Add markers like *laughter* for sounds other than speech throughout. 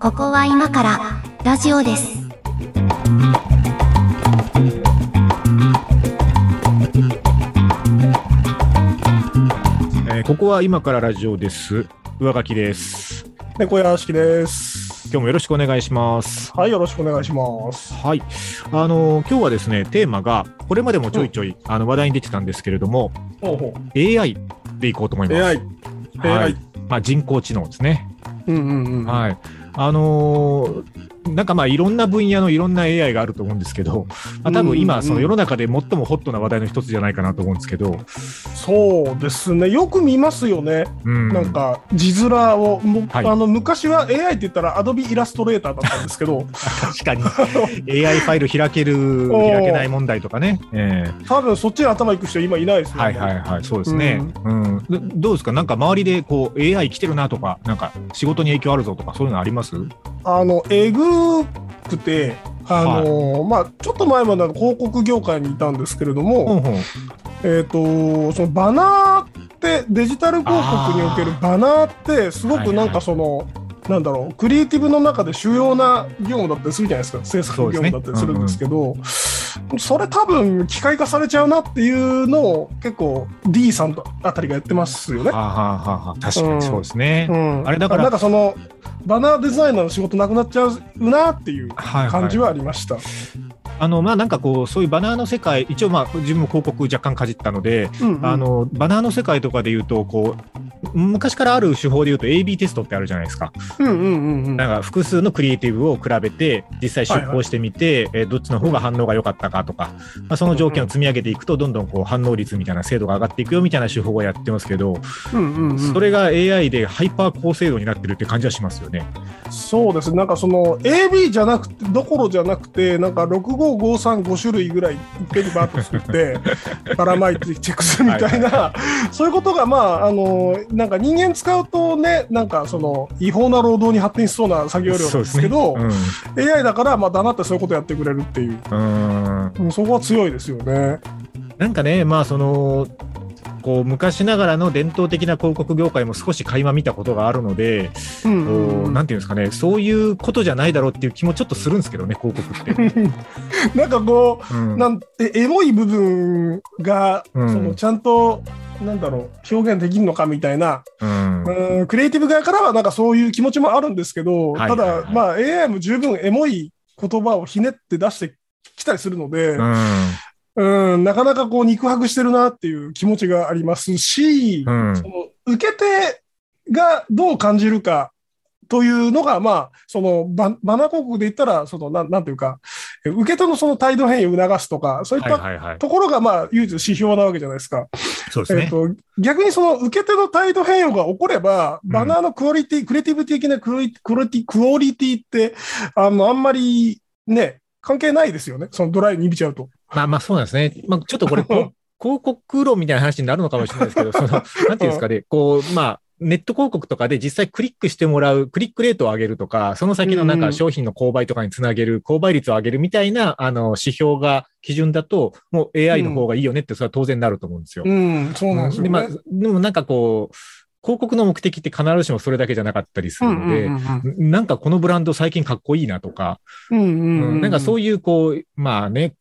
ここは今からラジオです。えーここは今からラジオです。上書きです。猫屋敷です。今日もよろしくお願いします。はい、よろしくお願いします。はい。あのー今日はですね、テーマが、これまでもちょいちょい、あの話題に出てたんですけれども、ほうほ AI でいこうと思います。AI。はい。まあ、人工知能ですね。うんうんうん。はい。あのーなんかまあいろんな分野のいろんな AI があると思うんですけど、まあ、多分うん今その世の中で最もホットな話題の一つじゃないかなと思うんですけど、そうですね。よく見ますよね。うん、なんか、字面を、もはい。あの昔は AI って言ったら Adobe イラストレーターだったんですけど、*laughs* 確かに。AI ファイル開ける *laughs* 開けない問題とかね、ええ。多分そっちに頭いく人今いないですよね。はいはいはい、そうですね。うん、どどうですか、なんか周りでこう AI 来てるなとか、なんか仕事に影響あるぞとか、そういうのあります？あの、えぐくて、あのまあ、ちょっと前までは広告業界にいたんですけれども、ほんほん。えっ、と、そのバナーって、デジタル広告におけるバナーって、すごくなんかその、なんだろう、クリエイティブの中で主要な業務だったりするじゃないですか、制作業務だったりするんですけど、それ多分機械化されちゃうなっていうのを結構 D さんとあたりがやってますよね。はあ、はあは確かにそうですね。うん、あれだからなんかそのバナーデザイナーの仕事なくなっちゃうなっていうはい感じはありました。あのまあなんかこうそういうバナーの世界一応まあ自分も広告若干かじったので、うんうんあのバナーの世界とかで言うとこう昔からある手法で言うと A/B テストってあるじゃないですか。うんうんうんうん。なんか複数のクリエイティブを比べて実際出稿してみて、えーどっちの方が反応が良かったかとか、まあ、その条件を積み上げていくとどんどんこう反応率みたいな精度が上がっていくよみたいな手法をやってますけど、うんうんうん。それが AI でハイパー高精度になってるって感じはしますよね。そうです。ね、なんかその AB じゃなくて、どころじゃなくて、なんか65535種類ぐらいいっぺんにバーッと作って、ばらまいてチェックするみたいな、*laughs* そういうことが、まあ、あのなんか人間使うとね、なんかその違法な労働に発展しそうな作業量なんですけど、そうですね。AI だから、まあ、黙ってそういうことやってくれるっていう、うんそこは強いですよね。なんかね、まあその、こう昔ながらの伝統的な広告業界も少し垣間見たことがあるので、うん。こうなんていうんですかね、そういうことじゃないだろうっていう気もちょっとするんですけどね、広告って。*laughs* なんかこう、うん。なんえエモい部分が、うん。そのちゃんとなんだろう表現できるのかみたいな、うん。うん、クリエイティブ側からはなんかそういう気持ちもあるんですけど、はいただ、はい。はいまあ AI も十分エモい言葉をひねって出してきたりするので、うん。うん、なかなかこう肉薄してるなっていう気持ちがありますし、うん。その受け手がどう感じるかというのが、まあ、そのババナー広告で言ったら、そのなんなんていうか、え受け手のその態度変異を促すとか、そういった。ところが、まあ、唯一指標なわけじゃないですか。そうですね。えっと、逆にその受け手の態度変容が起これば、うんバナーのクオリティ、クリエイティブ的なクオリクオリティ、クオリティって、あの、あんまりね、関係ないですよね。そのドライに見ちゃうと。まあまあそうなんですね。まあちょっとこれ、*laughs* 広告論みたいな話になるのかもしれないですけど、その、なんていうんですかね、こう、まあ、ネット広告とかで実際クリックしてもらう、クリックレートを上げるとか、その先のなんうんうん。か商品の購買とかにつなげる、購買率を上げるみたいな、あの、指標が基準だと、もう AI の方がいいよねって、それは当然なると思うんですよ。うん、そうなんですよね。でまあ、でもなんかこう、広告の目的って必ずしもそれだけじゃなかったりするので、なんかこのブランド最近かっこいいなとか、うんうんうんうん。なんかそういうこう、まあね、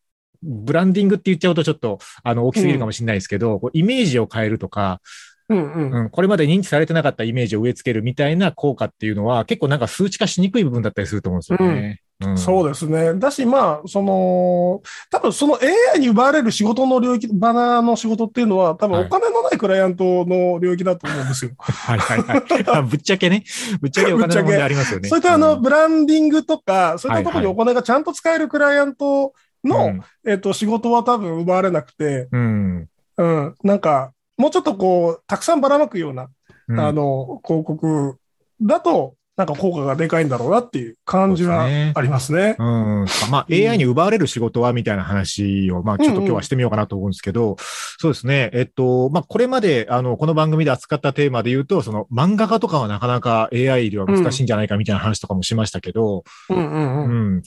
ブランディングって言っちゃうとちょっと、あの、大きすぎるかもしれないですけど、こうイメージを変えるとか、うんうんうん、これまで認知されてなかったイメージを植え付けるみたいな効果っていうのは、結構なんか数値化しにくい部分だったりすると思うんですよね。うんそうですね。だし、まあ、その、多分その AI に奪われる仕事の領域、バナーの仕事っていうのは、多分はいお金のないクライアントの領域だと思うんですよ。*laughs* はいはいはいあ。ぶっちゃけね、ぶっちゃけお金の *laughs* 問題ありますよね。そういったあの、んブランディングとか、そういったところにお金がちゃんと使えるクライアントの、うんえっと、仕事は多分奪われなくて、うん。うん、なんか、もうちょっとこう、たくさんばらまくような、うんあの、広告だと、なんか効果がでかいんだろうなっていう感じはそうですねありますね。うん。まあ、AI に奪われる仕事はみたいな話を、まあ、ちょっと今日はしてみようかなと思うんですけど、そうですね。えっと、まあ、これまで、あの、この番組で扱ったテーマで言うと、その、漫画家とかはなかなか AI では難しいんじゃないかみたいな話とかもしましたけど、うんうんううん。ん。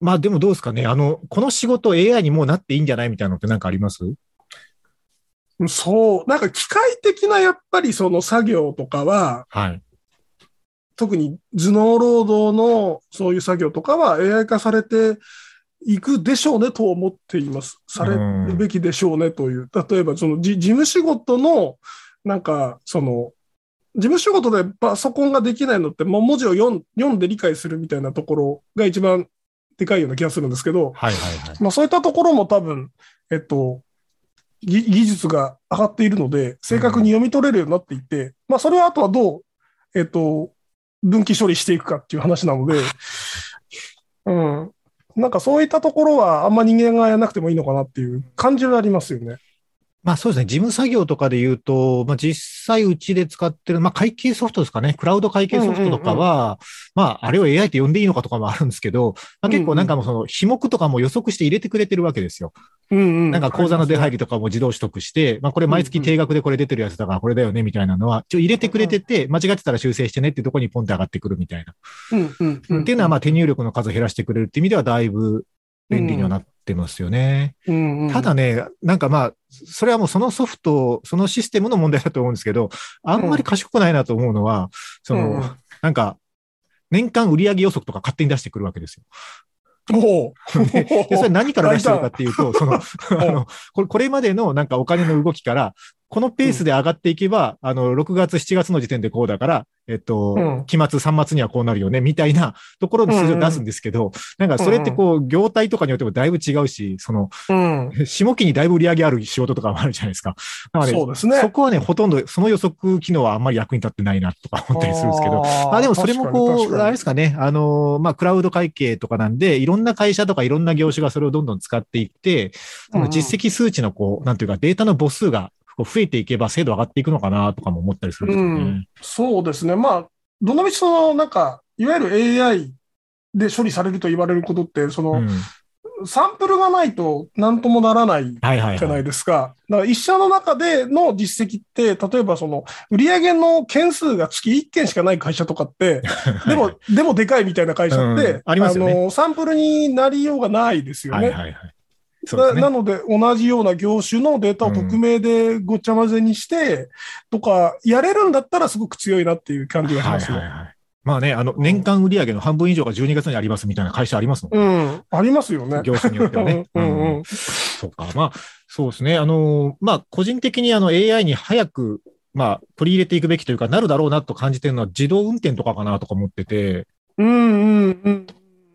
まあ、でもどうですかね。あの、この仕事 AI にもうなっていいんじゃないみたいなのってなんかあります？そう、なんか機械的なやっぱりその作業とかは、はい。特に頭脳労働のそういう作業とかは AI 化されていくでしょうねと思っています。されるべきでしょうねという。例えばそのじ事務仕事の、なんかその、事務仕事でパソコンができないのって、もう文字を読んで理解するみたいなところが一番でかいような気がするんですけど、はいはいはい。まあそういったところも多分、えっと、ぎ技術が上がっているので、正確に読み取れるようになっていて、まあそれはあとはどう、えっと、分岐処理していくかっていう話なので、うん。なんかそういったところはあんま人間がやらなくてもいいのかなっていう感じはありますよね。まあそうですね。事務作業とかで言うと、まあ実際うちで使ってる、まあ会計ソフトですかね。クラウド会計ソフトとかは、まああれを AI って呼んでいいのかとかもあるんですけど、まあ結構なんかもうその、費目とかも予測して入れてくれてるわけですよ。うんうん。なんか口座の出入り。りとかも自動取得して、まあこれ毎月定額でこれ出てるやつだからこれだよねみたいなのは、一応入れてくれてて、間違ってたら修正してねっていうところにポンって上がってくるみたいな。うんうんうん。っていうのはまあ手入力の数を減らしてくれるっていう意味ではだいぶ便利にはなってますよね。うんうん、ただね、なんかまあ、それはもうそのソフト、そのシステムの問題だと思うんですけど、あんまり賢くないなと思うのは、その、うんうんなんか、年間売上予測とか勝手に出してくるわけですよ。おうで、でそれ何から出してるかっていうと、その、*laughs* あの、これ、これまでのなんかお金の動きから、このペースで上がっていけば、あの、6月、7月の時点でこうだから、えっと、うん期末、3末にはこうなるよね、みたいな *laughs* ところの数字を出すんですけど、なんかそれってこう、業態とかによってもだいぶ違うし、その、うん。下期にだいぶ売り上げある仕事とかもあるじゃないですか。なので、そうですね。そこはね、ほとんどその予測機能はあんまり役に立ってないなとか思ったりするんですけど、まあでもそれもこう、あれですかね、あの、まあクラウド会計とかなんで、いろんな会社とかいろんな業種がそれをどんどん使っていって、その実績数値のこう、なんていうかデータの母数がこう増えていけば精度上がっていくのかなとかも思ったりするんですよね。うんそうですね。まあ、どのみちその、なんか、いわゆる AI で処理されると言われることって、その、うんサンプルがないと何ともならないはいはいはい。じゃないですか。だから一社の中での実績って、例えばその、売上の件数が月1件しかない会社とかって、*laughs* でも、でもでかいみたいな会社って、うんありますよねの、サンプルになりようがないですよね。はいはいはい。ななので、同じような業種のデータを匿名でごっちゃ混ぜにして、とか、やれるんだったらすごく強いなっていう感じがしはいますね。はいはい。まあね、あの、年間売上の半分以上が12月にありますみたいな会社ありますもんうん。ありますよね。業種によってはね。*laughs* うんうんうんそうか。まあ、そうですね。あの、まあ、個人的にあの AI に早く、まあ、取り入れていくべきというか、なるだろうなと感じてるのは自動運転とかかなとか思ってて、うんうんうん。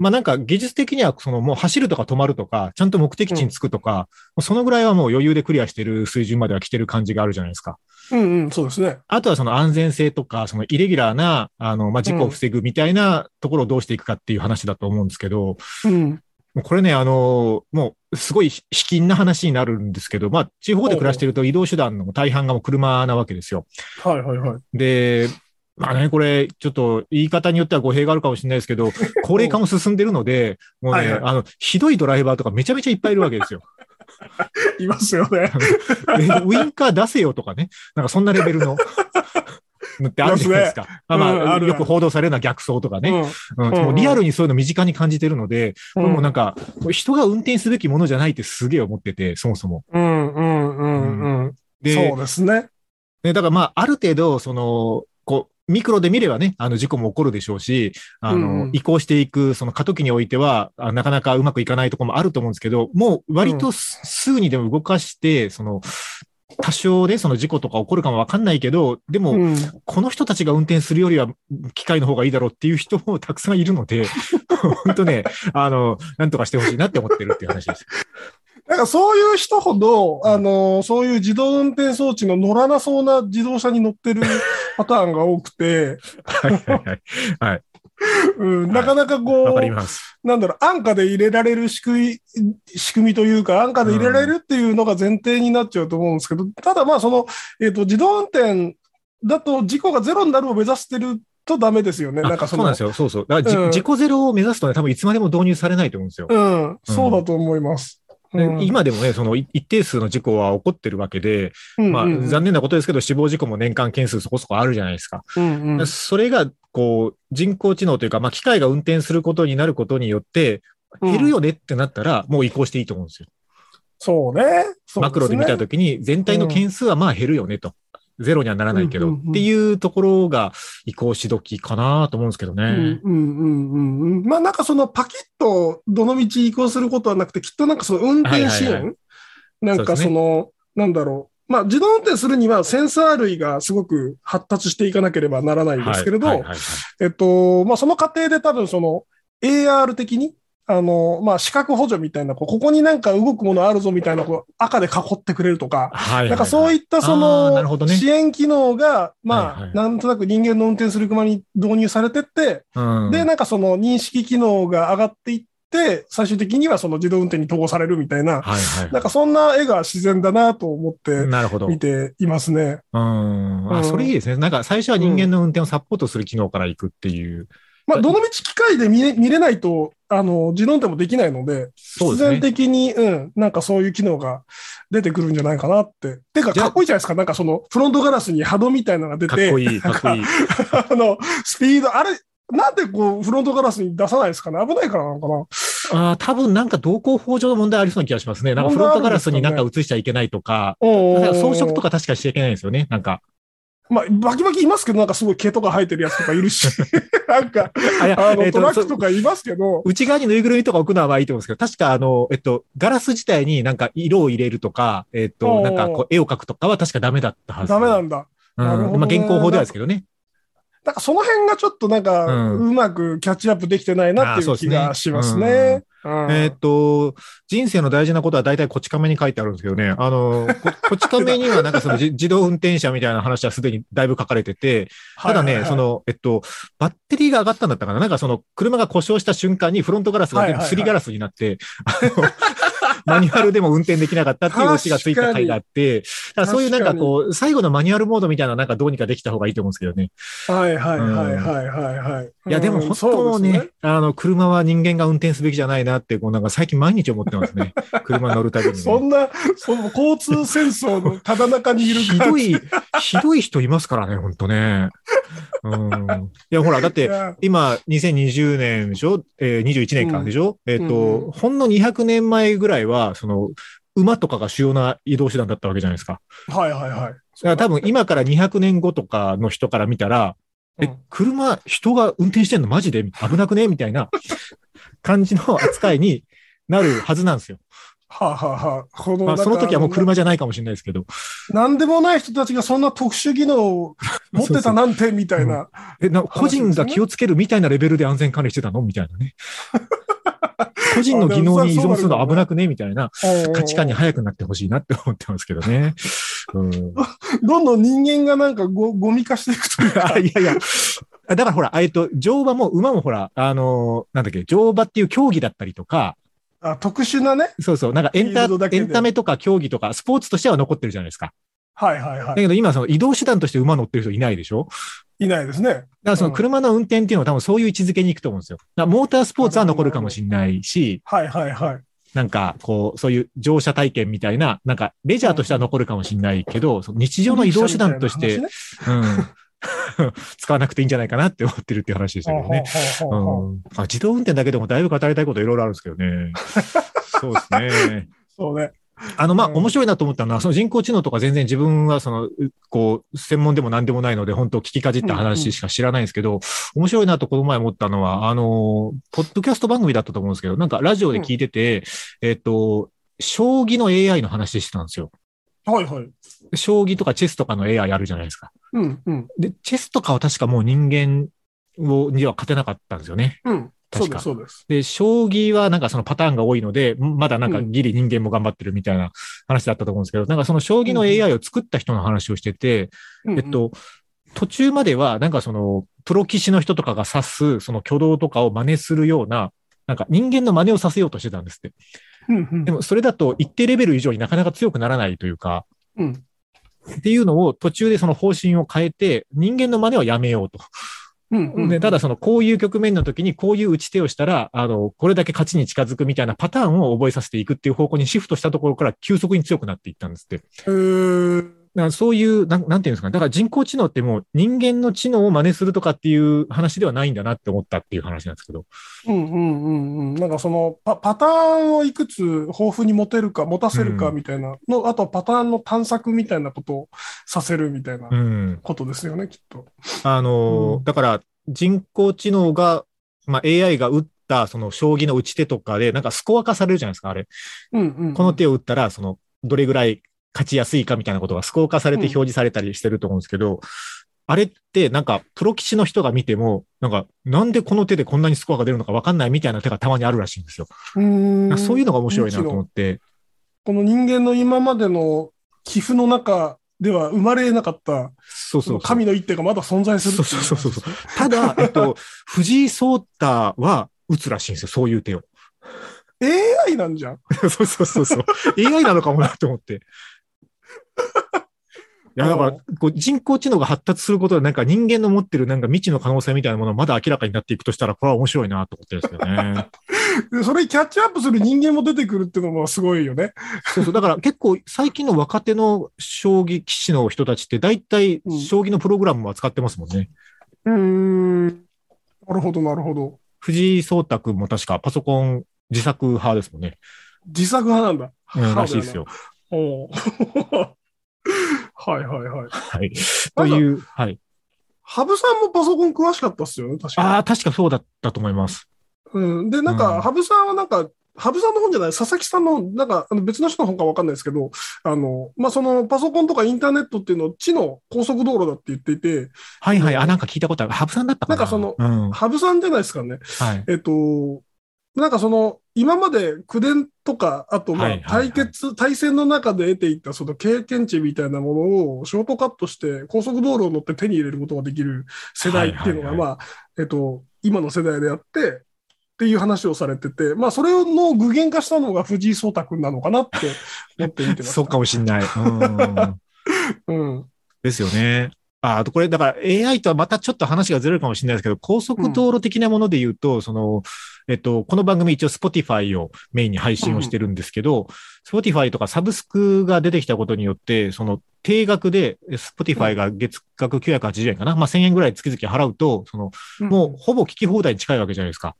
まあなんか技術的にはそのもう走るとか止まるとか、ちゃんと目的地に着くとか、もうそのぐらいはもう余裕でクリアしてる水準までは来てる感じがあるじゃないですか。うんうん、そうですね。あとはその安全性とか、そのイレギュラーな、あの、まあ、事故を防ぐみたいなところをどうしていくかっていう話だと思うんですけど、うん。もうこれね、あのもう、すごい卑近な話になるんですけど、まあ、地方で暮らしてると移動手段の大半がもう車なわけですよ。はいはいはい。で、まあね、これ、ちょっと言い方によっては語弊があるかもしれないですけど、高齢化も進んでるので、もうね、はいはいあの、ひどいドライバーとかめちゃめちゃいっぱいいるわけですよ。いますよね。*laughs* でウインカー出せよとかね、なんかそんなレベルの。のってあるじゃないですか。まあまあ、よく報道されるのは逆走とかね。うんうんもうリアルにそういうの身近に感じてるので、うんこれもうなんか、人が運転すべきものじゃないってすげえ思ってて、そもそも。うんうんうんうん。で、そうですね。ね、だからまあ、ある程度、その、ミクロで見ればね、あの事故も起こるでしょうし、あの、うん移行していく、その過渡期においては、あなかなかうまくいかないところもあると思うんですけど、もう割とすすぐにでも動かして、その、多少でその事故とか起こるかもわかんないけど、でも、うん。この人たちが運転するよりは機械の方がいいだろうっていう人もたくさんいるので、*laughs* 本当ね、あの、なんとかしてほしいなって思ってるっていう話です。なんかそういう人ほど、あの、そういう自動運転装置の乗らなそうな自動車に乗ってる *laughs* パターンが多くて、はいはいはい。*laughs* はい。うん、なかなかこう、ます。なんだろう、安価で入れられる仕組み、仕組みというか、安価で入れられるっていうのが前提になっちゃうと思うんですけど、ただまあその、えっ、と、自動運転だと事故がゼロになるを目指してるとダメですよね。なんかその、そうなんですよ。そうそう。だからじ、うん自己ゼロを目指すとね、多分いつまでも導入されないと思うんですよ。うん、そうだと思います。でうん今でもね、そのい一定数の事故は起こってるわけで、まあ、残念なことですけど、死亡事故も年間件数そこそこあるじゃないですか。うんうんそれが、こう、人工知能というか、まあ、機械が運転することになることによって、減るよねってなったら、もう移行していいと思うんですよ。そうね。そうねマクロで見たときに全体の件数はまあ減るよねと。ゼロにはならないけど、っていうところが移行し時かなと思うんですけどうんね。うんうんうんうん。まあなんかそのパキッとどの道移行することはなくて、きっとなんかその運転支援、はいはいはなんかそうですねその、なんだろう。まあ自動運転するにはセンサー類がすごく発達していかなければならないんですけれど、えっと、まあその過程で多分その AR 的に、あの、まあ視覚補助みたいな、こうここになんか動くものあるぞみたいな、こう赤で囲ってくれるとか、はいはいはいなんかそういったそのね支援機能が、はいまあはいなんとなく人間の運転する車に導入されてって、うんで、なんかその認識機能が上がっていって、最終的にはその自動運転に統合されるみたいな、はいはい。なんかそんな絵が自然だなと思ってなるほど。見ていますね。うん。あ、うんそれいいですね。なんか最初は人間の運転をサポートする機能から行くっていう。まあ、どのみち機械で見れ見れないと、あの、自動運転もできないので、必然。的に、うん、なんかそういう機能が出てくるんじゃないかなって。てか、かっこいいじゃないですか。なんかその、フロントガラスに波動みたいなのが出て、かっこいい、かっこいい。*laughs* あの、スピード、あれ、なんでこう、フロントガラスに出さないですかね危ないからなのかなああ、多分なんか動向法上の問題ありそうな気がしますね。なんかフロントガラスになんか映しちゃいけないとか、装飾とか。か確かしちゃいけないんですよね。なんか。まあ、バキバキいますけど、なんかすごい毛とか生えてるやつとかいるし、*laughs* なんか、あ、の、トラックそとかいますけど、内側にぬいぐるみとか置くのはいいと思うんですけど、確かあの、えっと、ガラス自体になんか色を入れるとか、えっと、なんかこう絵を描くとかは確かダメだったはず。ダメなんだ。うん。まあ現行法ではですけどね。なんかその辺がちょっとなんか、うまくキャッチアップできてないなっていう気がしますね。うん。えーっと、人生の大事なことは大体こち亀に書いてあるんですけどね。あの、こ *laughs* こち亀にはなんかそのじ *laughs* 自動運転車みたいな話はすでにだいぶ書かれてて、ただね、その、えっと、バッテリーが上がったんだったかな。なんかその、車が故障した瞬間にフロントガラスがすりガラスになって、*laughs* マニュアルでも運転できなかったっていうオチがついた回があって、だからそういうなんかこう、最後のマニュアルモードみたいななんかどうにかできた方がいいと思うんですけどね。はいはいはいはいはいはい。いや、でもうん本当ね、そうですあの、車は人間が運転すべきじゃないなって、こうなんか最近毎日思ってますね。車乗るたびに、ね。そんな、その交通戦争のただ中にいるひどい、ひどい人いますからね、本当ね。うん。いや、ほら、だって、今、2020年でしょえー、21年間でしょ、えっ、と、うんほんの200年前ぐらいは、その、馬とかが主要な移動手段だったわけじゃないですか。はいはいはい。だから多分今から200年後とかの人から見たら、えうん、車、人が運転してんのマジで？危なくね？みたいな *laughs* 感じの扱いになるはずなんですよ。はあ、はあはあ、このまあ、その時はもう車じゃないかもしれないですけど。なんでもない人たちがそんな特殊技能を持ってたなんてみたいな。*laughs* え、な、個人が気をつけるみたいなレベルで安全管理してたの？みたいなね。*laughs* 個人の技能に依存するの危なくね？みたいな価値観に早くなってほしいなって思ってますけどね。*laughs* うん。どんどん人間がなんかごゴミ化していくというか。あ *laughs* いやいや。だからほら、えっと、乗馬も馬もほら、あのーなんだっけ、乗馬っていう競技だったりとか、あ特殊なね。そうそう、なんかエンタエンタメとか競技とか、スポーツとしては残ってるじゃないですか。はいはいはだけど今、その移動手段として馬乗ってる人いないでしょ？い。いないですね。だからその車の運転っていうのは多分そういう位置づけに行くと思うんですよ。だからモータースポーツは残るかもしれないし、はいはいはい。なんかこう、そういう乗車体験みたいな、なんかレジャーとしては残るかもしれないけど、その日常の移動手段として、ね。うん、*laughs* 使わなくていいんじゃないかなって思ってるっていう話でしたけどね。自動運転だけでもだいぶ語りたいこといろいろあるんですけどね。*laughs* そうですね。そうね。あの、まあ、うん面白いなと思ったのは、その人工知能とか全然自分はその、うこう、専門でも何でもないので、本当聞きかじった話しか知らないんですけど、面白いなとこの前思ったのは、あの、ポッドキャスト番組だったと思うんですけど、なんかラジオで聞いてて、えっと、将棋の AI の話してたんですよ。はいはい。将棋とかチェスとかの AI あるじゃないですか。うんうん。で、チェスとかは確かもう人間を、には勝てなかったんですよね。うん。そう確かそうです。で、将棋はなんかそのパターンが多いので、んまだなんかギリ人間も頑張ってるみたいな話だったと思うんですけど、なんかその将棋の AI を作った人の話をしてて、うんうんえっ、と、途中まではなんかその、プロ棋士の人とかが指す、その挙動とかを真似するような、なんか人間の真似をさせようとしてたんですって。うんうんでもそれだと一定レベル以上になかなか強くならないというか、うんっていうのを途中でその方針を変えて、人間の真似はやめようと。うんうんで、ただその、こういう局面の時にこういう打ち手をしたら、あの、これだけ勝ちに近づくみたいなパターンを覚えさせていくっていう方向にシフトしたところから急速に強くなっていったんですって。だからそういうなん、なんていうんですかね。だから人工知能ってもう人間の知能を真似するとかっていう話ではないんだなって思ったっていう話なんですけど。うんうんうんうん。なんかそのパパターンをいくつ豊富に持てるか、持たせるかうんみたいなの、あとはパターンの探索みたいなことをさせるみたいなうん。ことですよね、きっと。あのーうんだから人工知能が、まあ、AI が打ったその将棋の打ち手とかで、なんかスコア化されるじゃないですか、あれ。うんうんうん。この手を打ったら、その、どれぐらい勝ちやすいかみたいなことがスコア化されて表示されたりしてると思うんですけど、あれってなんかプロ棋士の人が見ても、なんかなんでこの手でこんなにスコアが出るのかわかんないみたいな手がたまにあるらしいんですよ。うーんそういうのが面白いなと思って。この人間の今までの寄付の中では生まれなかった、そうそうそう。神の一手がまだ存在するそうそうそうそうただ、*laughs* えっと、藤井聡太は打つらしいんですよ、そういう手を。AI なんじゃん。*laughs* そうそうそうそう。AI なのかもなって思って。*laughs* いや、だから、こう人工知能が発達することで、なんか人間の持ってるなんか未知の可能性みたいなものがまだ明らかになっていくとしたら、これは面白いなと思ってるんですよね。*laughs* でそれにキャッチアップする人間も出てくるっていうのもすごいよね。そうそう。だから結構最近の若手の将棋棋士の人たちって大体うん将棋のプログラムも扱ってますもんね。うーん。なるほど、なるほど。藤井聡太くんも確かパソコン自作派ですもんね。自作派なんだ。うん、らしいですよ。おうはいはいはい。はい。という、はい。羽生さんもパソコン詳しかったっすよね、確かああ、確かそうだったと思います。うん。で、なんうんか、羽生さんはなんか、羽生さんの本じゃない、佐々木さんの、なんか、あの別の人の本かわかんないですけど、あの、まあ、その、パソコンとかインターネットっていうのを地の高速道路だって言っていて、はいはい。あ、なんか聞いたことある。ハブさんだったかななんかそのうん。羽生さんじゃないですかね。はい。えっと、なんかその、今まで口伝とか、あとまあはいはいはい対決、対戦の中で得ていたその経験値みたいなものをショートカットして高速道路を乗って手に入れることができる世代っていうのが、はいはいまあ、えっと、今の世代であって、っていう話をされてて、まあ、それの具現化したのが藤井聡太君なのかなって思って見てま。*laughs* そうかもしんない。うん。*laughs* うん。ですよね。ああとこれ、だから AI とはまたちょっと話がずれるかもしれないですけど、高速道路的なもので言うと、その、えっと、この番組一応 Spotify をメインに配信をしてるんですけど、Spotify とかサブスクが出てきたことによって、その定額で Spotify が月額980円かな、まあ1000円ぐらい月々払うと、その、もうほぼ聞き放題に近いわけじゃないですか。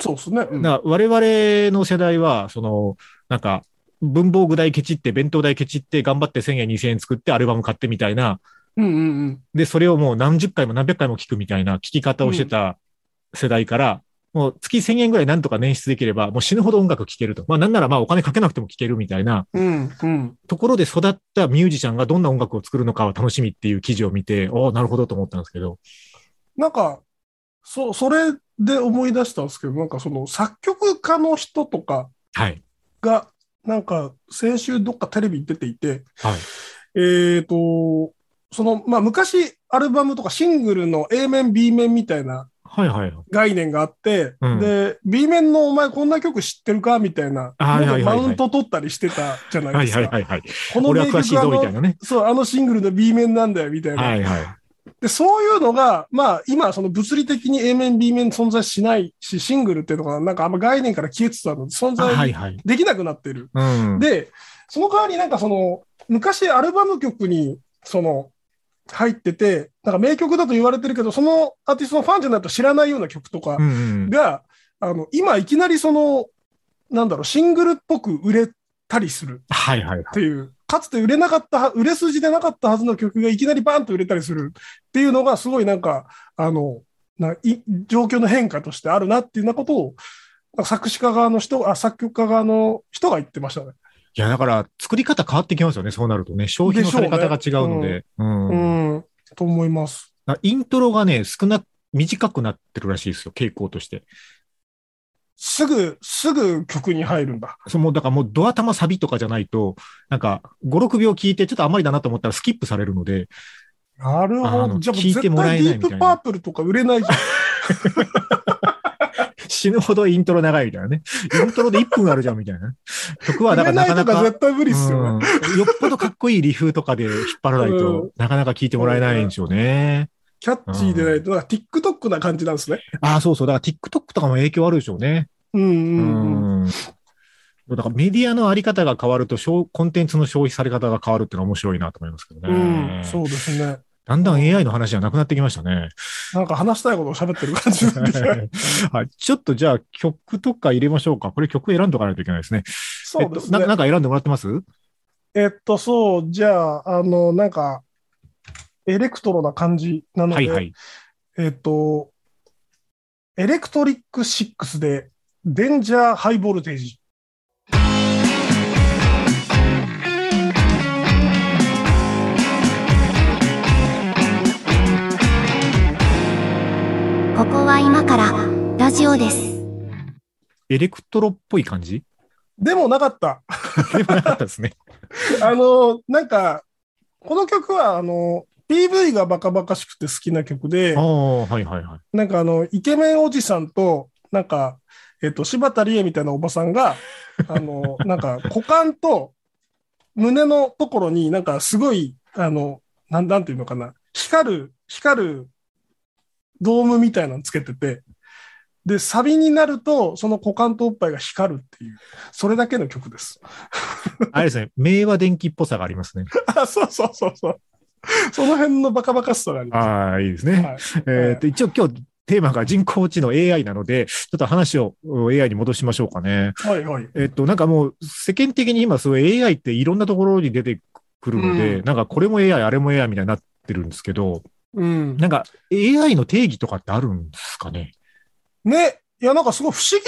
そうですね。うんだ我々の世代は、その、なんか、文房具代ケチって、弁当代ケチって、頑張って1000円2000円作ってアルバム買ってみたいな、うんうんうん。で、それをもう何十回も何百回も聞くみたいな聞き方をしてた世代から、もう月1000円ぐらいなんとか捻出できれば、もう死ぬほど音楽聴けると。まあなんならまあお金かけなくても聴けるみたいなうんうん。ところで育ったミュージシャンがどんな音楽を作るのかは楽しみっていう記事を見て、おおなるほどと思ったんですけど。なんか、そう、それで思い出したんですけど、なんかその作曲家の人とかはい。が、なんか先週どっかテレビに出ていて、はい。えっ、と、その、まあ昔アルバムとかシングルの A 面、B 面みたいなはいはい。概念があって、うんで、B 面のお前こんな曲知ってるかみたいな、はいはいはいはいマウント取ったりしてたじゃないはいですか。はいはいはい。この名曲あの、ね。そう、あのシングルの B 面なんだよみたいな。はいはい。で、そういうのが、まあ、今、その物理的に A 面、B 面存在しないし、シングルっていうのが、なんかあんま概念から消えつつあるので、存在いはい。できなくなってる。うん。で、その代わりなんかその、昔アルバム曲に、その、入ってて、なんか名曲だと言われてるけど、そのアーティストのファンじゃないと知らないような曲とかうんうん。が、あの、今いきなりその、なんだろう、シングルっぽく売れたりするはいはいはいっ。ていう、かつて売れなかったは、売れ筋でなかったはずの曲がいきなりバーンと売れたりするっていうのが、すごいなんか、あの、ない状況の変化としてあるなっていうようなことを、作詞家側の人、あ、作曲家側の人が言ってましたね。いや、だから、作り方変わってきますよね、そうなるとね。消費のされ方が違うので。うんうん、と思います。イントロがね、少な、短くなってるらしいですよ、傾向として。すぐ、すぐ曲に入るんだ。その、だからもうドア玉サビとかじゃないと、なんか、5、6秒聞いてちょっとあんまりだなと思ったらスキップされるので、なるほど。じゃあもう絶聞いてもら対ディープパープルとか売れないじゃん。*laughs* 死ぬほどイントロ長いみたいなね。イントロで1分あるじゃんみたいな。曲はだからないかなか。絶対無理っすよね。うんよっぽどかっこいいリフとかで引っ張らないと、うんなかなか聞いてもらえないんでしょうね。キャッチーでないと、なんか TikTok な感じなんですね。ああ、そうそう。だから TikTok とかも影響あるでしょうね。うんううんうん。ん。だからメディアのあり方が変わると、消コンテンツの消費され方が変わるっていうのは面白いなと思いますけどね。うん、そうですね。だんだん AI の話じゃなくなってきましたね。なんか話したいことを喋ってる感じなんで *laughs* はい。ちょっとじゃあ曲とか入れましょうか。これ曲選んどかないといけないですね。そうですねえっと、な。なんか選んでもらってます？えっと、そう、じゃあ、あの、なんか、エレクトロな感じなので、はいはい。えっと、 Electric Six で、 Danger High Voltage。ここは今からラジオです。エレクトロっぽい感じ？でもなかった。でもなかったですね。*laughs* あの、なんか、この曲は、あの、PV がバカバカしくて好きな曲ではいはいはい。なんかあの、イケメンおじさんと、なんか、えっと、柴田理恵みたいなおばさんが、*laughs* あの、なんか、股間と胸のところになんかすごい、あの、なん、なんていうのかな、光る、光るドームみたいなのつけてて、で、サビになると、その股間とおっぱいが光るっていう、それだけの曲です。あれですね、明和電機っぽさがありますね。*laughs* あ、そうそうそうそう。その辺のバカバカしさがあります。ああ、いいですね。はいえっと、一応今日テーマが人工知能 AI なので、ちょっと話をうん AI に戻しましょうかね。はいはい。えっと、なんかもう世間的に今そういう AI っていろんなところに出てくるので、うんなんかこれも AI、あれも AI みたいになってるんですけど、うん。なんか AI の定義とかってあるんですかね？ね、いや、なんかすごい不思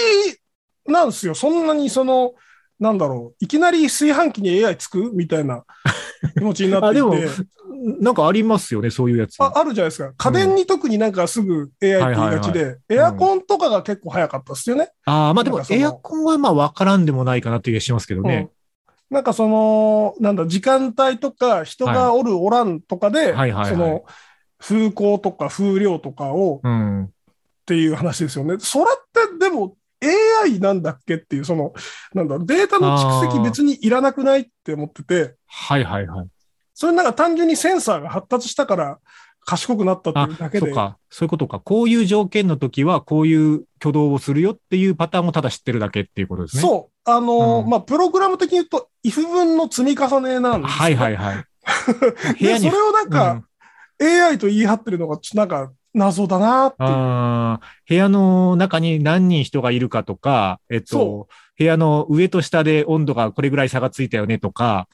議なんですよ。そんなにその、なんだろう、いきなり炊飯器に AI つく？みたいな *laughs* 気持ちになっていてあでもなんかありますよね、そういうやつ。あ、あるじゃないですか。家電に特になんかすぐ AI って言いがちはいで、エアコンとかが結構早かったですよね。ああ、まあでもエアコンはまあわからんでもないかなって気がしますけどね。うんなんかその、なんだ、時間帯とか人がおるおらんとかで、はいはいはいその、風向とか風量とかをうん。っていう話ですよね。それってでも AI なんだっけっていう、その、なんだデータの蓄積別にいらなくないって思ってて、はいはいはい。それなんか単純にセンサーが発達したから賢くなったってあいうだ、けで。そうか。そういうことか。こういう条件の時は、こういう挙動をするよっていうパターンをただ知ってるだけっていうことですね。そう。あのーうんまあ、プログラム的に言うと、if 分の積み重ねなんですよはいはいはい。部 *laughs* 屋 *laughs* で、にそれをなんか、AI と言い張ってるのが、なんか、謎だな。あー部屋の中に何人人がいるかとか、えっとそ、部屋の上と下で温度がこれぐらい差がついたよねとか。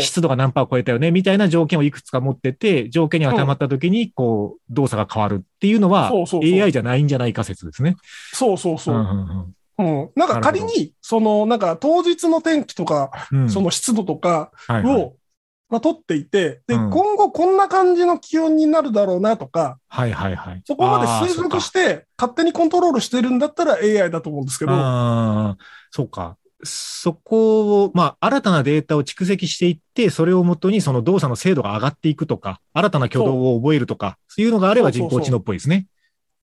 湿度が何パー超えたよねみたいな条件をいくつか持ってて、条件に当てはまった時に、こう、動作が変わるっていうのは AI じゃないんじゃないか説ですね。そうそうそうう。んうんうん。なんか仮に、その、なんか当日の天気とか、うんうんその湿度とかはいはいを、まあ、取っていて、で、うん今後こんな感じの気温になるだろうなとか、はいはいはい。そこまで推測して、勝手にコントロールしてるんだったら AI だと思うんですけど、ああ、そうか。そこを、まあ、新たなデータを蓄積していって、それをもとにその動作の精度が上がっていくとか、新たな挙動を覚えるとか、そういうのがあれば人工知能っぽいですね。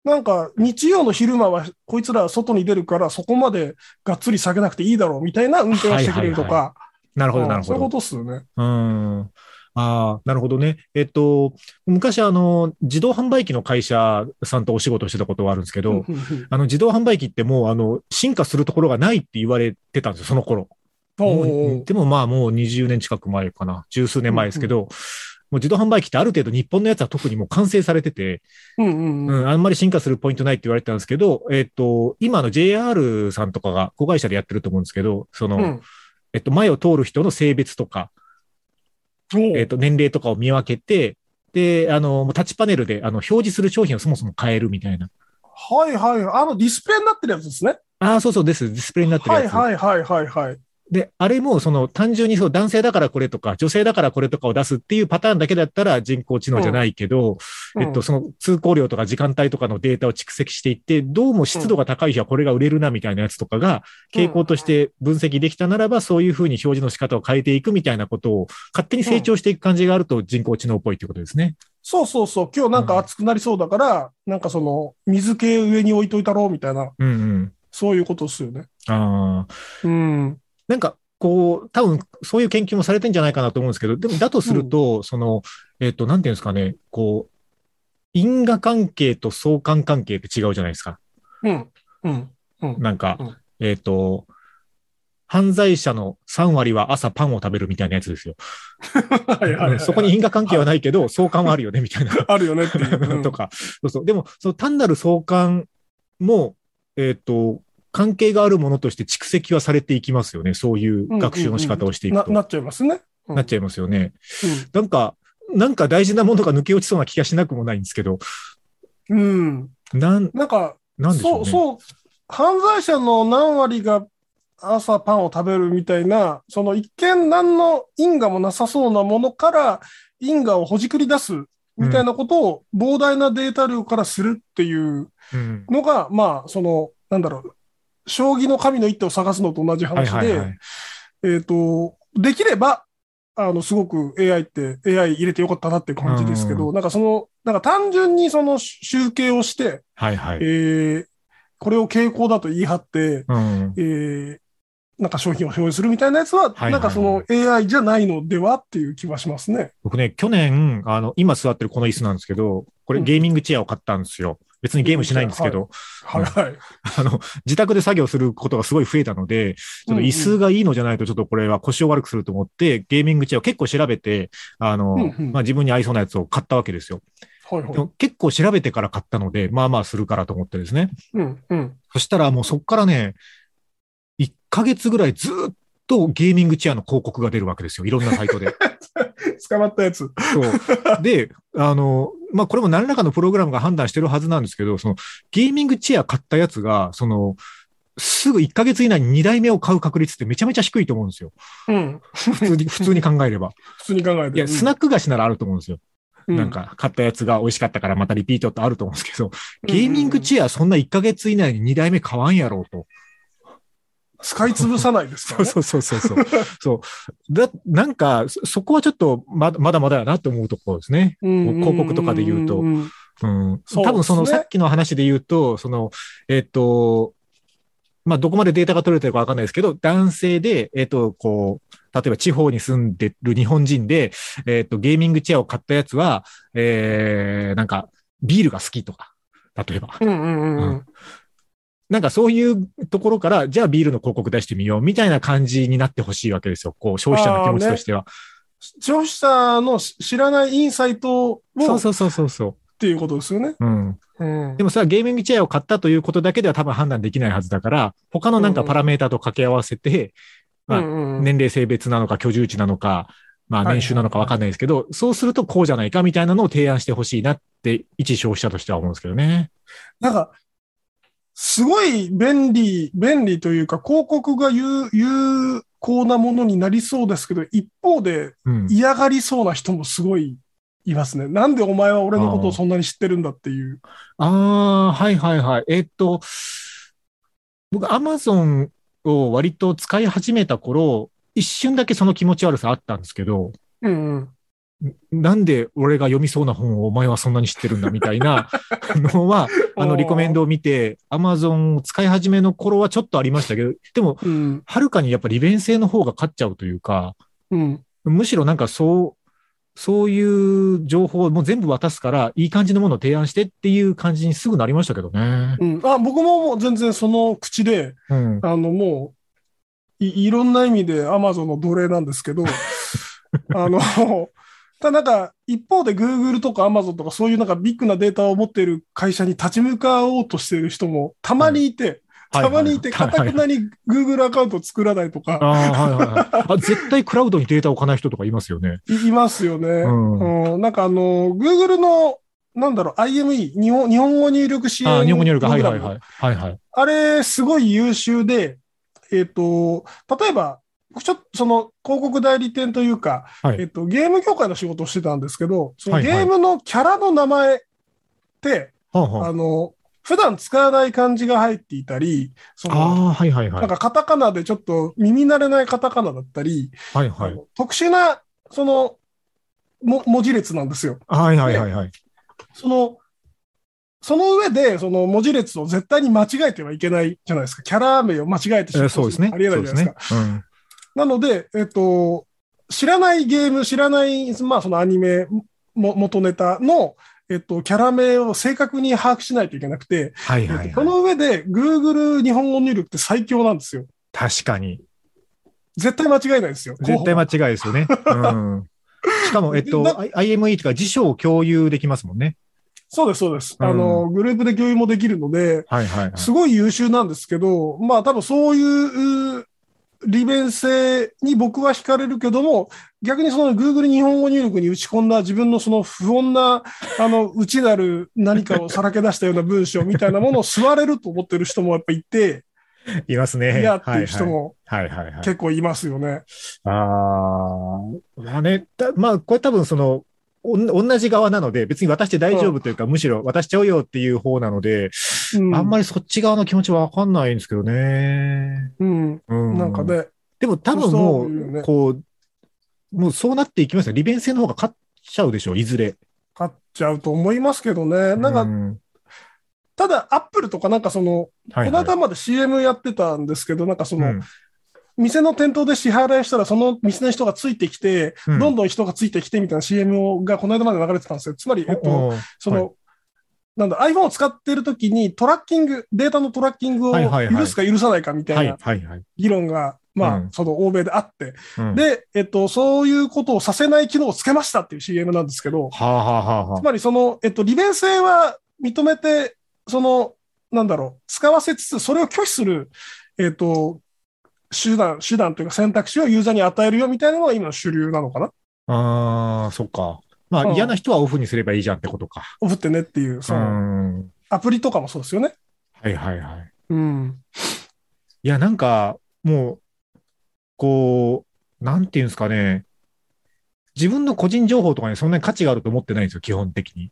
なんか日曜の昼間はこいつら外に出るからそこまでがっつり下げなくていいだろうみたいな運転をしてくれるとはいはか、なるほど、うんなるほど。そういうことっすよね。うん。ああ、なるほどね。えっと、昔あの、自動販売機の会社さんとお仕事してたことはあるんですけど、うんうんうんあの、自動販売機ってもう、あの、進化するところがないって言われてたんですよ、その頃。でもまあもう20年近く前かな。十数年前ですけど、もう自動販売機ってある程度日本のやつは特にもう完成されてて、うんうんうんうん、あんまり進化するポイントないって言われてたんですけど、えっ、と、今の JR さんとかが子会社でやってると思うんですけど、その、うんえっと、前を通る人の性別とか、えっと、年齢とかを見分けて、で、あの、もうタッチパネルで、あの、表示する商品をそもそも変えるみたいな。はいはい。あのディスプレイになってるやつですね。ああ、そうそうです。ディスプレイになってるはいやつ。はいはいはいはい。で、あれも、その、単純にそう、男性だからこれとか、女性だからこれとかを出すっていうパターンだけだったら人工知能じゃないけど、うんえっと、その通行量とか時間帯とかのデータを蓄積していって、どうも湿度が高い日はこれが売れるなみたいなやつとかが、傾向として分析できたならば、そういうふうに表示の仕方を変えていくみたいなことを、勝手に成長していく感じがあると人工知能っぽいってことですね。そうそうそう。今日なんか暑くなりそうだから、なんかその水系上に置いといたろうみたいな、うんうん。そういうことですよね。ああ。うん。なんか、こう、多分、そういう研究もされてんじゃないかなと思うんですけど、でも、だとすると、その、えっと、なんていうんですかね、こう、因果関係と相関関係って違うじゃないですか。うん。うん。うん。なんか、うんえっと、犯罪者の3割は朝パンを食べるみたいなやつですよ。*laughs* はいはいはいはいそこに因果関係はないけど、相関はあるよね、みたいな。*laughs* あるよねっていう。うん *laughs* とか。そうそう。でも、その単なる相関も、えっ、と、関係があるものとして蓄積はされていきますよね。そういう学習の仕方をしていくと。ななっちゃいますね。うんなっちゃいますよね。うんなんか、なんか大事なものが抜け落ちそうな気がしなくもないんですけど、うん。なん、なんか、なんでしょうね。そう、そう、犯罪者の何割が朝パンを食べるみたいな、その一見何の因果もなさそうなものから因果をほじくり出すみたいなことを膨大なデータ量からするっていううんのが、まあ、その、なんだろう、将棋の神の一手を探すのと同じはい話で、はいはい。えっ、と、できれば、あの、すごく AI って、AI 入れてよかったなって感じですけど、なんかその、なんか単純にその集計をして、はいはい。えーこれを傾向だと言い張って、うん。えーなんか商品を表示するみたいなやつは、はいはいなんかその AI じゃないのではっていう気はしますね。僕ね、去年、あの、今座ってるこの椅子なんですけど、これうんゲーミングチェアを買ったんですよ。別にゲームしないんですけど、はいはい。あの、自宅で作業することがすごい増えたので、ちょっと椅子がいいのじゃないとちょっとこれは腰を悪くすると思って、ゲーミングチェアを結構調べて、あの、うんうんまあ、自分に合いそうなやつを買ったわけですよ。はいはいで。も結構調べてから買ったので、まあまあするからと思ってですね。うんうん。そしたらもうそっからね、1ヶ月ぐらいずっとゲーミングチェアの広告が出るわけですよ。いろんなサイトで。*laughs* 捕まったやつ。そう。で、あの、まあ、これも何らかのプログラムが判断してるはずなんですけど、そのゲーミングチェア買ったやつが、その、すぐ1ヶ月以内に2台目を買う確率ってめちゃめちゃ低いと思うんですよ。うん。普通に、普通に考えれば。*laughs* 普通に考えて。いや、スナック菓子ならあると思うんですよ。うなん、か、買ったやつが美味しかったからまたリピートってあると思うんですけど、ゲーミングチェアそんな1ヶ月以内に2台目買わんやろうと。使い潰さないですからね。*laughs* そうそうそうそう。そう。だ、なんか、そそこはちょっとまだまだまだやなって思うところですね。うん広告とかで言うとうん。多分そのさっきの話で言うと、その、えっ、と、まあ、どこまでデータが取れてるかわかんないですけど、男性で、えっ、と、こう、例えば地方に住んでる日本人で、えっ、と、ゲーミングチェアを買ったやつは、えー、なんか、ビールが好きとか、例えば。うんうんうんううんん。なんかそういうところから、じゃあビールの広告出してみようみたいな感じになってほしいわけですよ。こう、消費者の気持ちとしては。消費者の知らないインサイトをっそうそうそうそうそていうことですよね。う。うん。うんでもそれはゲーミングチェアを買ったということだけでは多分判断できないはずだから、他のなんかパラメータと掛け合わせて、まあうんうんうん年齢性別なのか居住地なのか、まあはい年収なのかわかんないですけど、そうするとこうじゃないかみたいなのを提案してほしいなって、一消費者としては思うんですけどね。なんか、すごい便利、便利というか、広告が有有効なものになりそうですけど、一方でうん。嫌がりそうな人もすごいいますね。なんでお前は俺のことをそんなに知ってるんだっていう。ああ、はいはいはい。えっと、僕、アマゾンを割と使い始めた頃、一瞬だけその気持ち悪さあったんですけど、うんうん。なんで俺が読みそうな本をお前はそんなに知ってるんだみたいな *laughs* のは、あの、リコメンドを見て、アマゾンを使い始めの頃はちょっとありましたけど、でも、うん。はるかにやっぱ利便性の方が勝っちゃうというか、うん。むしろなんかそう、そういう情報をもう全部渡すから、いい感じのものを提案してっていう感じにすぐなりましたけどね。うん。あ、僕ももう全然その口で、うん。あの、もう、いいろんな意味で Amazon の奴隷なんですけど、*laughs* あの、ただなんか、一方で Google とか Amazon とかそういうなんかビッグなデータを持っている会社に立ち向かおうとしている人もたまにいて、たまにいて、かたくなに Google アカウントを作らないとか、あ絶対クラウドにデータを置かない人とかいますよね。いいますよね。んうんなんかあの、Google の、なんだろう、IME、日本日本語入力支援ああ、日本語入力。はいはいはい。はいはい。あれ、すごい優秀で、えっ、と、例えば、ちょっとその広告代理店というか、はいえっと、ゲーム業界の仕事をしてたんですけど、そのゲームのキャラの名前って、はあはあの、普段使わない漢字が入っていたり、そあ。の、はいはいはい。なんかカタカナでちょっと耳慣れないカタカナだったり、はいはい。特殊な、その、も文字列なんですよ。はいはいはいはい。その、その上で、その文字列を絶対に間違えてはいけないじゃないですか。キャラ名を間違えてえーそうですね。ありえないじゃないですか。そうですね。なので、えっと、知らないゲーム、知らない、まあそのアニメも元ネタの、えっと、キャラ名を正確に把握しないといけなくて、はいはいはい。その上で Google 日本語入力って最強なんですよ。確かに。絶対間違いないですよ。絶対間違いですよね。うん。しかも、*laughs* えっと、IME とか辞書を共有できますもんね。そうです、そうです。うんあの、グループで共有もできるので、はいはいはい。すごい優秀なんですけど、まあ多分そういうう利便性に僕は惹かれるけども、逆にその Google 日本語入力に打ち込んだ自分のその不穏な、あの、内なる何かをさらけ出したような文章みたいなものを吸われると思ってる人もやっぱいて、いますね。嫌っていう人もはいはい。はいはいはい。結構いますよね。ああ、まあね、だまあ、これ多分その、同じ側なので、別に渡して大丈夫というか、むしろ渡しちゃうよっていう方なので、うん、あんまりそっち側の気持ちはわかんないんですけどね。うん。うん。なんかね、でも多分もう、そうこう、もうそうなっていきますよ。利便性の方が勝っちゃうでしょう、いずれ。買っちゃうと思いますけどね。なんか、うんただ、アップルとかなんかその、はいはいこの間まで CM やってたんですけど、なんかその、うん店の店頭で支払いしたら、その店の人がついてきて、うん。どんどん人がついてきてみたいな CM がこの間まで流れてたんですよ。つまり、えっと、その、はい。なんだ、iPhone を使ってるときにトラッキング、データのトラッキングを許すか許さないかみたはいいな。議論が、まあ、うん。その欧米であって、うん、で、えっと、そういうことをさせない機能をつけましたっていう CM なんですけど、はあはあはあはつまりその、えっと、利便性は認めて、その、なんだろう、使わせつつ、それを拒否する、えっと、手段、手段というか選択肢をユーザーに与えるよみたいなのが今の主流なのかな？あ。ああ、そっか。まうんあ嫌な人はオフにすればいいじゃんってことか。オフってねっていう、そうの、ん。アプリとかもそうですよね。はいはいはい。うん。いや、なんか、もう、こう、なんていうんですかね。自分の個人情報とかにそんなに価値があると思ってないんですよ、基本的に。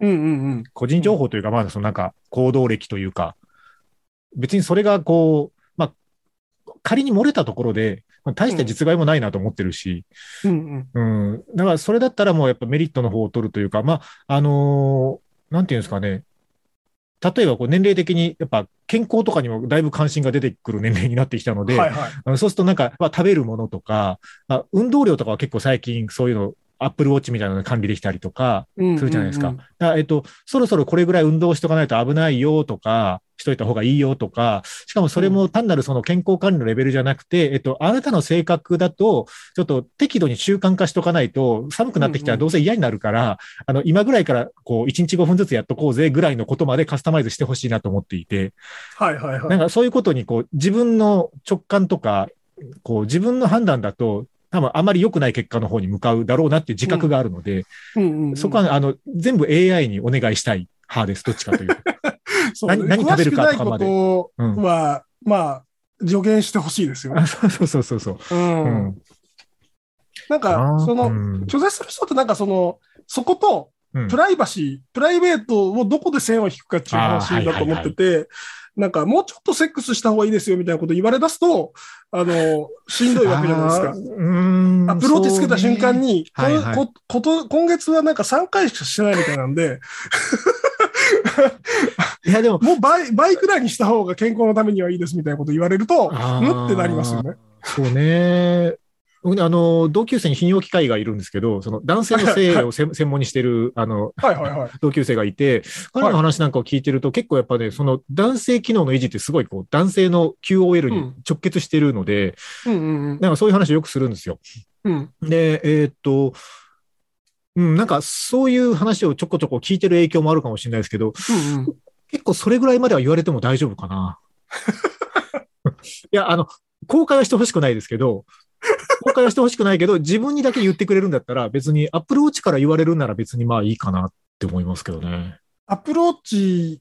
うんうんうん。個人情報というか、まあ、そのなんか、行動歴というか、別にそれがこう、まあ、仮に漏れたところで、まあ大して実害もないなと思ってるし、うんうん。うん。だからそれだったらもうやっぱメリットの方を取るというか、まあ、あのーなんていうんですかね。例えばこう年齢的にやっぱ健康とかにもだいぶ関心が出てくる年齢になってきたので、はいはい。そうするとなんか、まあ、食べるものとか、まあ、運動量とかは結構最近そういうの、アップルウォッチみたいなので管理できたりとかうんするじゃないですか。うんだからえっと、そろそろこれぐらい運動しとかないと危ないよとか、しといた方がいいよとか、しかもそれも単なるその健康管理のレベルじゃなくて、えっと、あなたの性格だと、ちょっと適度に習慣化しとかないと、寒くなってきたらどうせ嫌になるから、あの、今ぐらいからこう、1日5分ずつやっとこうぜぐらいのことまでカスタマイズしてほしいなと思っていて、はいはいはい。なんかそういうことにこう自分の直感とか、こう自分の判断だと、多分あまり良くない結果の方に向かうだろうなっていう自覚があるので、うん。うんうんそこはあの全部 AI にお願いしたい派です、*laughs* どっちかというと。そう。何何食べるかとかまで。詳しくないことは、まあ、助言してほしいですよ。ね。あそうそうそうそうそう。うん。うん。なんか、その、うん。拒絶する人ってなんかその、そこと、うん。プライバシー、プライベートをどこで線を引くかっていう話だと思ってて、なんかもうちょっとセックスした方がいいですよみたいなこと言われ出すと、あの、しんどいわけじゃないですか。アプローチつけた瞬間に、ね。はいはい。ここと今月はなんか3回しかしてないみたいなんで、いやでも、*laughs* もう倍、倍くらいにした方が健康のためにはいいですみたいなこと言われると、むってなりますよね。そうね。僕ねあの、同級生に泌尿機会がいるんですけど、その男性の性を専専門にしてる、あの、はいはいはい。同級生がいて、彼の話なんかを聞いてると、結構やっぱね、その男性機能の維持ってすごいこう、男性の QOL に直結してるので、うんうんなんかそういう話をよくするんですよ。うん。うん。で、えーっと、うん、なんかそういう話をちょこちょこ聞いてる影響もあるかもしれないですけど、うんうん。結構それぐらいまでは言われても大丈夫かな。*laughs* いや、あの、公開はしてほしくないですけど、公開はしてほしくないけど、自分にだけ言ってくれるんだったら、別にアップルウォッチから言われるなら別にまあいいかなって思いますけどね。アプローチ、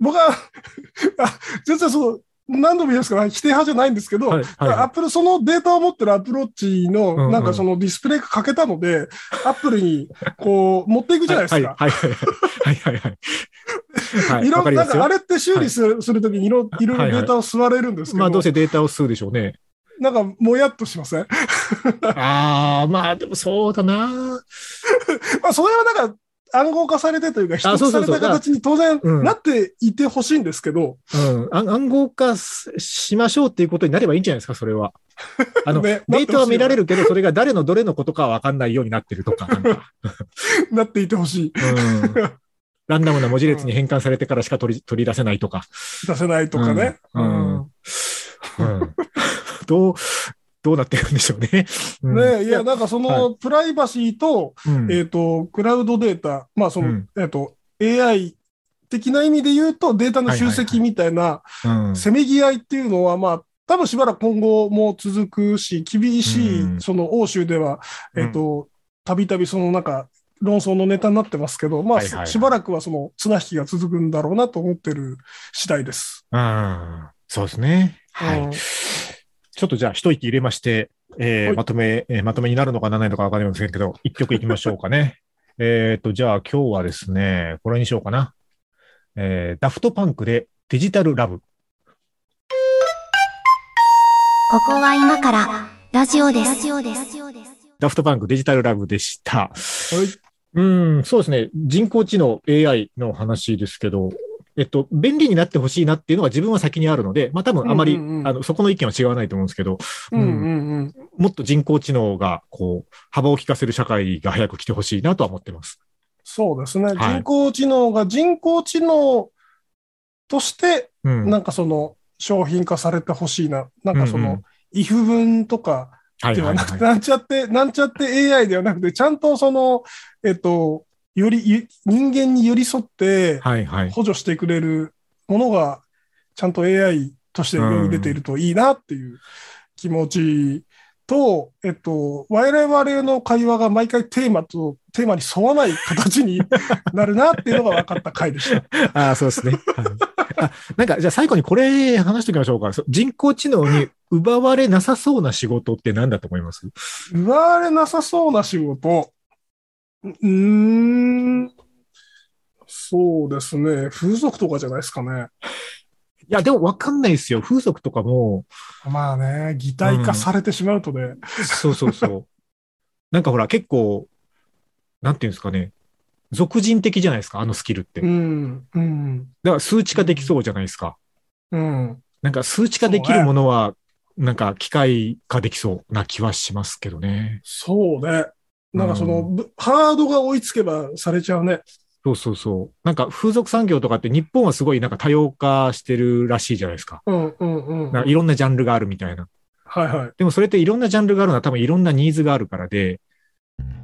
僕は、*laughs* あ全然その、何度も言いますから、否定派じゃないんですけど、はいはいはいアップル、そのデータを持ってるアプローチうんうの、んなんかそのディスプレイが欠けたので、アップルに、こう、持っていくじゃないですか。はいはいはい。はいはいはい。はいい、ろんな、んかあ。れって修理する,、するときにいろいろいろデータを吸われるんですけど、まあどうせデータを吸うでしょうね。なんかもやっとしません？*laughs* ああ、まあでもそうだな。*laughs* まあ、それはなんか暗号化されてというか、一つされた形に当然うんなっていてほしいんですけど、うん。暗暗号化ししましょうっていうことになればいいんじゃないですか、それは。あの、*laughs* ねデータは見られるけど、それが誰のどれのことかはわかんないようになってるとか、なっていてほしい。うん。ランダムな文字列に変換されてからしか取り取り出せないとか。出せないとかね。うんうんうんどう、どうなってるんでしょうね。*laughs* うん。ね、いや、なんかその、プライバシーと、うん。えっ、と、クラウドデータ、まあその、うん。えっ、と、AI 的な意味で言うと、データの集積みたいな、うん。せめぎ合いっていうのは、まあ、多分しばらく今後も続くし、厳しい、うん。その欧州では、えっ、と、たびたびそのなんか、論争のネタになってますけど、まあ、はいはい。はいしばらくはその綱引きが続くんだろうなと思ってる次第です。うん。そうですね。はい。うんちょっとじゃあ一息入れまして、えーはいまとめ、えーまとめになるのかならないのかわかりませんけど、一曲いきましょうかね。*laughs* えっと、じゃあ今日はですね、これにしようかな。えーダフトパンクでデジタルラブ。ここは今からラジオです。ラジオです。ダフトパンクデジタルラブでした。はいうん、そうですね。人工知能 AI の話ですけど、えっと、便利になってほしいなっていうのが自分は先にあるので、まあ多分あまり、うんうんうんあの、そこの意見は違わないと思うんですけど、うんうんうん。もっと人工知能が、こう、幅を利かせる社会が早く来てほしいなとは思ってます。そうですね。はい人工知能が人工知能として、うん。なんかその商品化されてほしいな。なんかそうんうん文とかはいでははいはいなくて、なんちゃって、なんちゃって AI ではなくて、ちゃんとその、えっと、より、ゆ人間に寄り添って。補助してくれるものが、ちゃんと AI として世に出ているといいなっていう気持ちと、えっと、我々の会話が毎回テーマと、テーマに沿わない形に *laughs* なるなっていうのが分かった回でした。ああ、そうですね。はいあなんか、じゃあ最後にこれ話しておきましょうか。人工知能に奪われなさそうな仕事って何だと思います？奪われなさそうな仕事。うーん。そうですね。風俗とかじゃないですかね。いや、でもわかんないですよ。風俗とかも、まあね、擬態化されてしまうとね。そうそうそう。*laughs* なんかほら、結構、なんていうんですかね。俗人的じゃないですか、あのスキルって。うだん、うん、から数値化できそうじゃないですか。うん。なんか数値化できるものは、なんか機械化できそうな気はしますけどね。そうね。なんかその、ぶハードが追いつけばされちゃうね。そうそうそう。なんか風俗産業とかって日本はすごいなんか多様化してるらしいじゃないですか。うん、うん、うん。なんかいろんなジャンルがあるみたいな。はいはい。でもそれっていろんなジャンルがあるのは多分いろんなニーズがあるからで、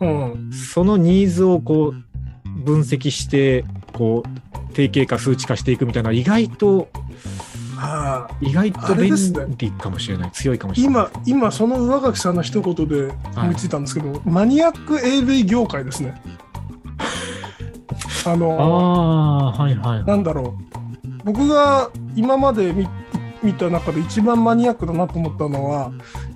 うん。そのニーズをこう分析して、こう定型化数値化していくみたいな意外と、ああ。意外と便利かもしれない。強いかもしれない。今、今、その上垣さんの一言で思いついたんですけど、マニアック AV 業界ですね。あ *laughs* あの、あ、はいはい。なんだろう。僕が今まで見見た中で一番マニアックだなと思ったのは、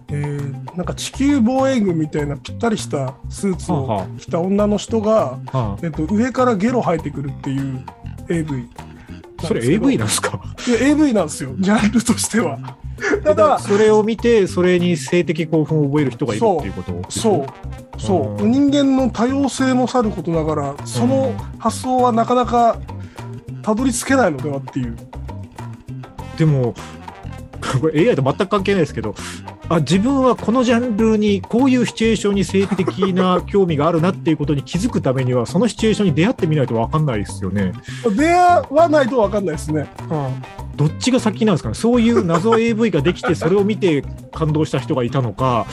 えーなんか地球防衛軍みたいなぴったりしたスーツをはあは着た女の人が、あはえっと、上からゲロ吐いてくるっていう AV。あ、それ AV なんですか？いや AV なんですよ、ジャンルとしては。ただ、それを見て、それに性的興奮を覚える人がいるっていうこと？そう、そう。う、ん。人間の多様性もさることながら、その発想はなかなかたどり着けないのではっていう。でも、*laughs* これ AI と全く関係ないですけど、あ自分はこのジャンルに、こういうシチュエーションに性的な興味があるなっていうことに気づくためには、そのシチュエーションに出会ってみないと分かんないですよね。出会わないと分かんないですね。どっちが先なんですかねそういう謎 AV ができて、それを見て感動した人がいたのか、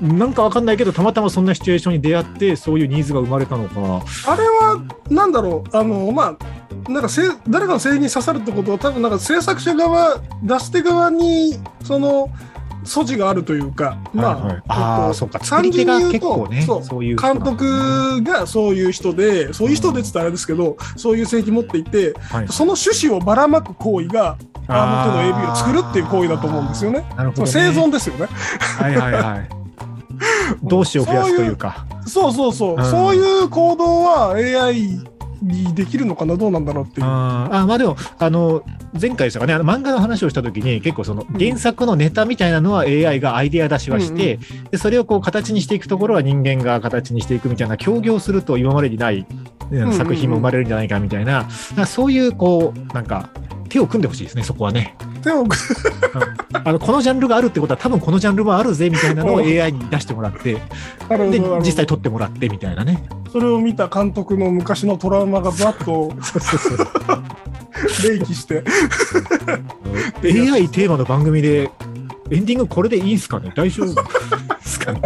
なんか分かんないけど、たまたまそんなシチュエーションに出会って、そういうニーズが生まれたのか。あれは、なんだろう、あの、まあ、なんかせ誰かの性に刺さるってことは多分なんか制作者側出し手側にその素地があるというかまあ,、はいはいあーえっとそうか作り手が結構ねそうそういう監督がそういう人でそういう人でって言ったらあれですけどそういう性器持っていてはいその趣旨をばらまく行為があの手の AV を作るっていう行為だと思うんですよね。なるほど、ね。生存ですよね。はいはいはい。*laughs* 同志を増やすというか。そうそうそう、うんそういう行動は AI にできるのかなどうなんだろうっていう。あーあまあでも、あの、前回でしたかね、あの漫画の話をしたときに、結構そのうん。原作のネタみたいなのは AI がアイデア出しはして、でそれをこう形にしていくところは人間が形にしていくみたいな、協業すると今までにないうんうん。作品も生まれるんじゃないかみたいな、なんかそういうこう、なんか、手を組んでほしいですね、そこはね。でもあのこのジャンルがあるってことは多分このジャンルもあるぜみたいなのをう。ん AI に出してもらって、で実際撮ってもらってみたいなね。それを見た監督の昔のトラウマがざっとそうそうそう。冷気して。AI テーマの番組でエンディングこれでいいんすかね？大丈夫ですかね？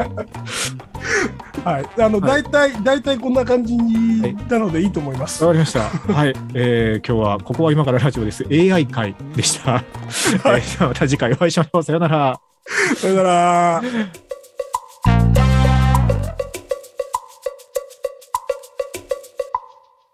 はい。あの、はい大体、大体こんな感じになのでいいと思います。わかりました。*laughs* はい。えー今日は、ここは今からラジオです。AI 会でした。*laughs* えーではまた次回お会いしましょう。さよなら。さよなら。